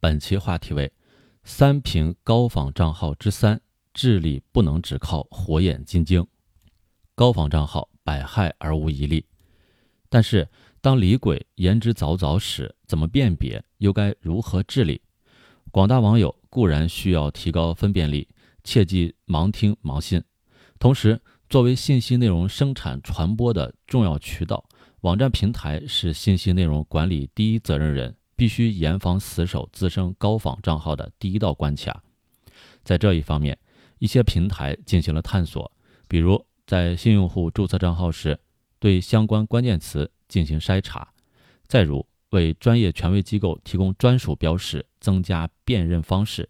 本期话题为“三平高仿账号之三，治理不能只靠火眼金睛”。高仿账号百害而无一利，但是当李鬼言之凿凿时，怎么辨别？又该如何治理？广大网友固然需要提高分辨力，切忌盲听盲信。同时，作为信息内容生产传播的重要渠道，网站平台是信息内容管理第一责任人，必须严防死守滋生高仿账号的第一道关卡。在这一方面，一些平台进行了探索，比如在新用户注册账号时，对相关关键词进行筛查；再如为专业权威机构提供专属标识，增加辨认方式；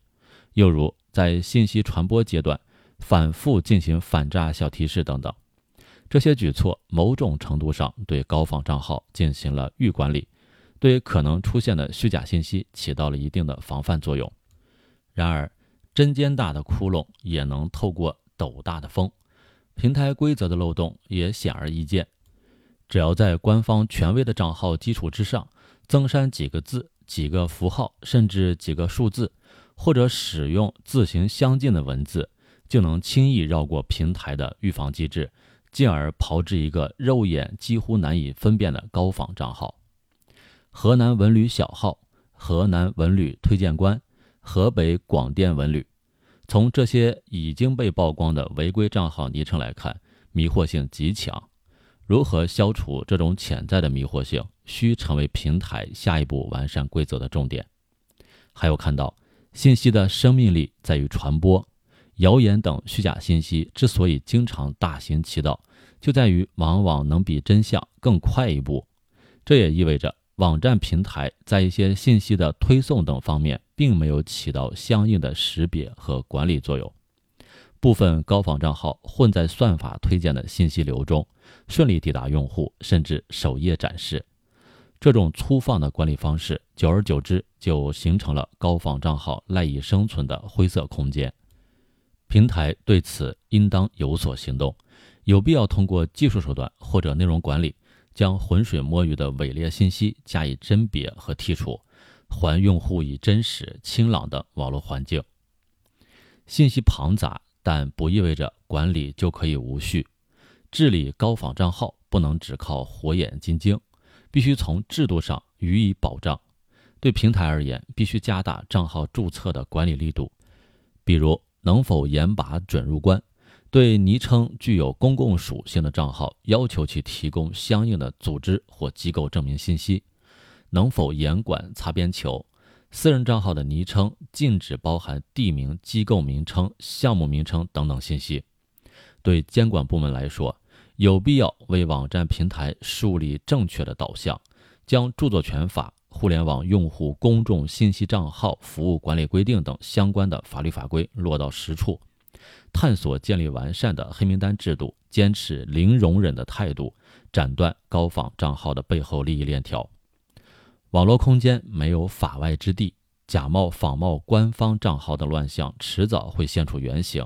又如在信息传播阶段。反复进行反诈小提示等等，这些举措某种程度上对高仿账号进行了预管理，对可能出现的虚假信息起到了一定的防范作用。然而，针尖大的窟窿也能透过斗大的风，平台规则的漏洞也显而易见。只要在官方权威的账号基础之上，增删几个字、几个符号，甚至几个数字，或者使用字形相近的文字。就能轻易绕过平台的预防机制，进而炮制一个肉眼几乎难以分辨的高仿账号。河南文旅小号、河南文旅推荐官、河北广电文旅，从这些已经被曝光的违规账号昵称来看，迷惑性极强。如何消除这种潜在的迷惑性，需成为平台下一步完善规则的重点。还有看到，信息的生命力在于传播。谣言等虚假信息之所以经常大行其道，就在于往往能比真相更快一步。这也意味着网站平台在一些信息的推送等方面，并没有起到相应的识别和管理作用。部分高仿账号混在算法推荐的信息流中，顺利抵达用户，甚至首页展示。这种粗放的管理方式，久而久之就形成了高仿账号赖以生存的灰色空间。平台对此应当有所行动，有必要通过技术手段或者内容管理，将浑水摸鱼的伪劣信息加以甄别和剔除，还用户以真实、清朗的网络环境。信息庞杂，但不意味着管理就可以无序。治理高仿账号不能只靠火眼金睛，必须从制度上予以保障。对平台而言，必须加大账号注册的管理力度，比如。能否严把准入关？对昵称具有公共属性的账号，要求其提供相应的组织或机构证明信息？能否严管擦边球？私人账号的昵称禁止包含地名、机构名称、项目名称等等信息。对监管部门来说，有必要为网站平台树立正确的导向，将著作权法。互联网用户公众信息账号服务管理规定等相关的法律法规落到实处，探索建立完善的黑名单制度，坚持零容忍的态度，斩断高仿账号的背后利益链条。网络空间没有法外之地，假冒仿冒官方账号的乱象迟早会现出原形。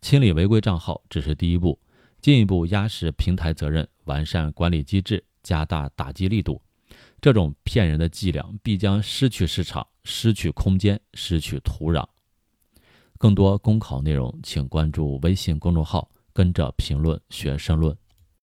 清理违规账号只是第一步，进一步压实平台责任，完善管理机制，加大打击力度。这种骗人的伎俩必将失去市场、失去空间、失去土壤。更多公考内容，请关注微信公众号“跟着评论学申论”。